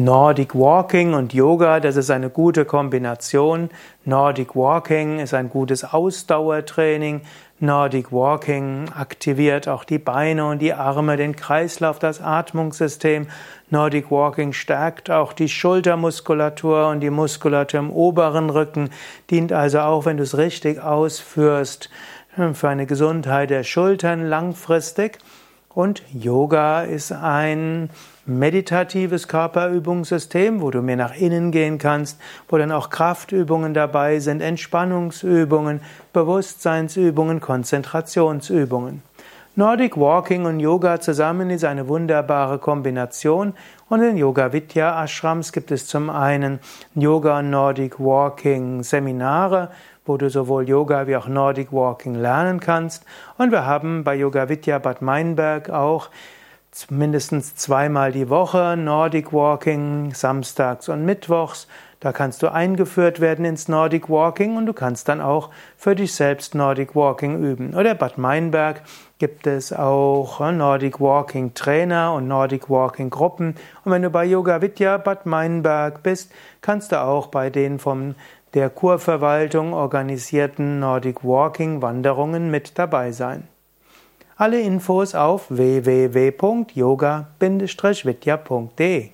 Nordic Walking und Yoga, das ist eine gute Kombination. Nordic Walking ist ein gutes Ausdauertraining. Nordic Walking aktiviert auch die Beine und die Arme, den Kreislauf, das Atmungssystem. Nordic Walking stärkt auch die Schultermuskulatur und die Muskulatur im oberen Rücken, dient also auch, wenn du es richtig ausführst, für eine Gesundheit der Schultern langfristig. Und Yoga ist ein meditatives Körperübungssystem, wo du mehr nach innen gehen kannst, wo dann auch Kraftübungen dabei sind, Entspannungsübungen, Bewusstseinsübungen, Konzentrationsübungen. Nordic Walking und Yoga zusammen ist eine wunderbare Kombination und in Yoga Vidya Ashrams gibt es zum einen Yoga und Nordic Walking Seminare, wo du sowohl Yoga wie auch Nordic Walking lernen kannst und wir haben bei Yoga Vidya Bad Meinberg auch mindestens zweimal die Woche Nordic Walking, samstags und mittwochs. Da kannst du eingeführt werden ins Nordic Walking und du kannst dann auch für dich selbst Nordic Walking üben. Oder Bad Meinberg gibt es auch Nordic Walking Trainer und Nordic Walking Gruppen. Und wenn du bei Yoga Vidya Bad Meinberg bist, kannst du auch bei den von der Kurverwaltung organisierten Nordic Walking Wanderungen mit dabei sein. Alle Infos auf www.yoga-vidya.de